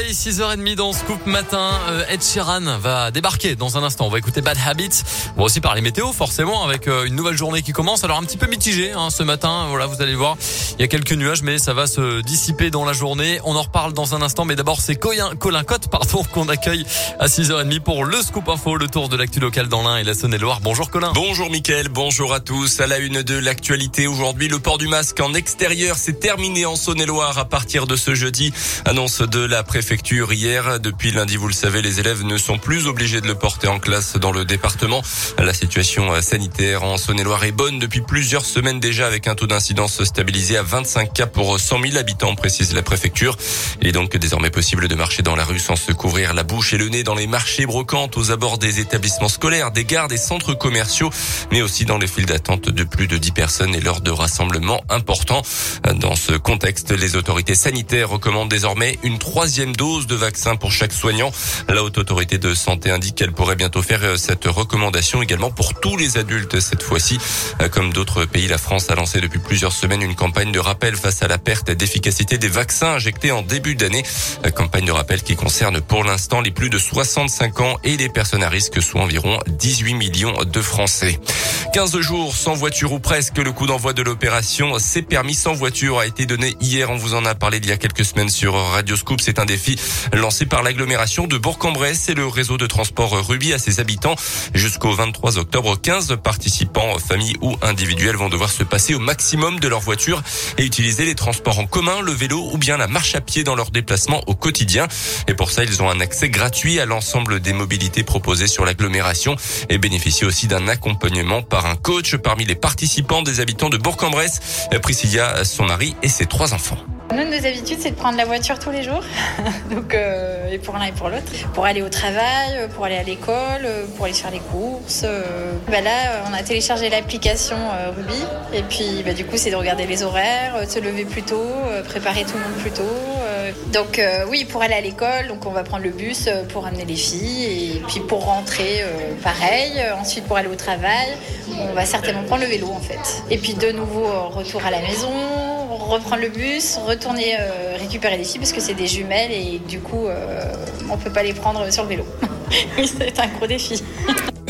soleil, 6h30 dans Scoop Matin. Euh, Ed Sheeran va débarquer dans un instant. On va écouter Bad Habits. On va aussi parler météo, forcément, avec euh, une nouvelle journée qui commence. Alors un petit peu mitigé hein, ce matin. Voilà, vous allez voir. Il y a quelques nuages, mais ça va se dissiper dans la journée. On en reparle dans un instant. Mais d'abord, c'est Colin, Colin Cotte, pardon, qu'on accueille à 6h30 pour le Scoop Info, le tour de l'actu local dans l'Ain et la Saône-et-Loire. Bonjour Colin. Bonjour Mickaël, bonjour à tous. À la une de l'actualité aujourd'hui, le port du masque en extérieur s'est terminé en Saône-et-Loire à partir de ce jeudi. Annonce de la préfecture hier. Depuis lundi, vous le savez, les élèves ne sont plus obligés de le porter en classe dans le département. La situation sanitaire en Saône-et-Loire est bonne depuis plusieurs semaines déjà avec un taux d'incidence stabilisé à 25 cas pour 100 000 habitants, précise la préfecture. Il est donc désormais possible de marcher dans la rue sans se couvrir la bouche et le nez dans les marchés brocantes, aux abords des établissements scolaires, des gares, des centres commerciaux, mais aussi dans les files d'attente de plus de 10 personnes et lors de rassemblements importants. Dans ce contexte, les autorités sanitaires recommandent désormais une troisième dose de vaccin pour chaque soignant. La haute autorité de santé indique qu'elle pourrait bientôt faire euh, cette recommandation également pour tous les adultes cette fois-ci. Euh, comme d'autres pays, la France a lancé depuis plusieurs semaines une campagne de rappel face à la perte d'efficacité des vaccins injectés en début d'année. Euh, campagne de rappel qui concerne pour l'instant les plus de 65 ans et les personnes à risque, soit environ 18 millions de Français. 15 jours sans voiture ou presque, le coup d'envoi de l'opération C'est permis sans voiture a été donné hier. On vous en a parlé il y a quelques semaines sur Radio Scoop. C'est un défi lancé par l'agglomération de Bourg-en-Bresse et le réseau de transport Ruby à ses habitants. Jusqu'au 23 octobre, 15 participants, familles ou individuels, vont devoir se passer au maximum de leur voiture et utiliser les transports en commun, le vélo ou bien la marche à pied dans leurs déplacements au quotidien. Et pour ça, ils ont un accès gratuit à l'ensemble des mobilités proposées sur l'agglomération et bénéficient aussi d'un accompagnement par un coach parmi les participants des habitants de Bourg-en-Bresse, Priscilla, son mari et ses trois enfants. Nous, nos habitudes, c'est de prendre la voiture tous les jours, donc euh, et pour l'un et pour l'autre, pour aller au travail, pour aller à l'école, pour aller faire les courses. Euh. Bah là, on a téléchargé l'application euh, Ruby, et puis bah, du coup, c'est de regarder les horaires, de se lever plus tôt, préparer tout le monde plus tôt. Donc oui, pour aller à l'école, donc on va prendre le bus pour amener les filles, et puis pour rentrer, pareil. Ensuite, pour aller au travail, on va certainement prendre le vélo en fait. Et puis de nouveau, retour à la maison reprendre le bus, retourner euh, récupérer les filles parce que c'est des jumelles et du coup euh, on peut pas les prendre sur le vélo. c'est un gros défi.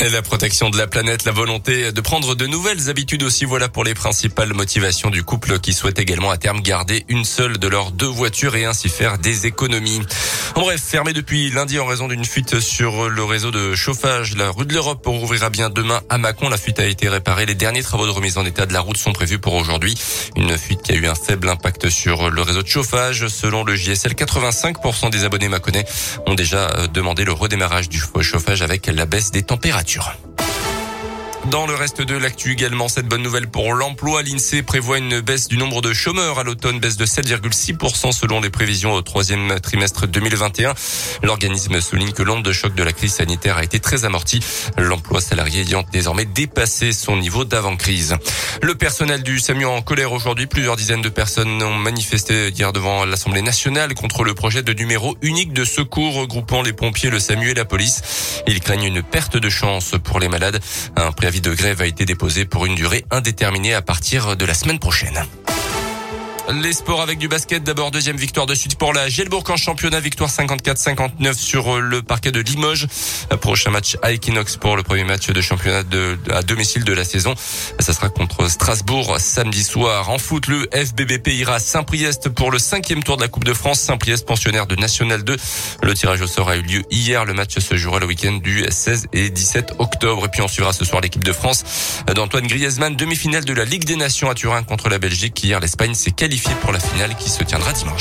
La protection de la planète, la volonté de prendre de nouvelles habitudes aussi, voilà pour les principales motivations du couple qui souhaite également à terme garder une seule de leurs deux voitures et ainsi faire des économies. En bref, fermé depuis lundi en raison d'une fuite sur le réseau de chauffage, la rue de l'Europe rouvrira bien demain à Mâcon. La fuite a été réparée. Les derniers travaux de remise en état de la route sont prévus pour aujourd'hui. Une fuite qui a eu un faible impact sur le réseau de chauffage. Selon le JSL, 85% des abonnés maconnais ont déjà demandé le redémarrage du chauffage avec la baisse des températures. Culture. Dans le reste de l'actu également, cette bonne nouvelle pour l'emploi, l'INSEE prévoit une baisse du nombre de chômeurs à l'automne, baisse de 7,6% selon les prévisions au troisième trimestre 2021. L'organisme souligne que l'onde de choc de la crise sanitaire a été très amorti, l'emploi salarié ayant désormais dépassé son niveau d'avant-crise. Le personnel du SAMU en colère aujourd'hui, plusieurs dizaines de personnes ont manifesté hier devant l'Assemblée nationale contre le projet de numéro unique de secours regroupant les pompiers, le SAMU et la police. Ils craignent une perte de chance pour les malades. Préavis de grève a été déposé pour une durée indéterminée à partir de la semaine prochaine. Les sports avec du basket. D'abord, deuxième victoire de suite pour la Gelbourg en championnat. Victoire 54-59 sur euh, le parquet de Limoges. Prochain match à Equinox pour le premier match de championnat à domicile de la saison. Ça sera contre Strasbourg samedi soir. En foot, le FBBP ira Saint-Priest pour le cinquième tour de la Coupe de France. Saint-Priest, pensionnaire de National 2. Le tirage au sort a eu lieu hier. Le match se jouera le week-end du 16 et 17 octobre. Et puis on suivra ce soir l'équipe de France d'Antoine Griezmann. Demi-finale de la Ligue des Nations à Turin contre la Belgique. Hier, l'Espagne s'est qualifiée pour la finale qui se tiendra dimanche.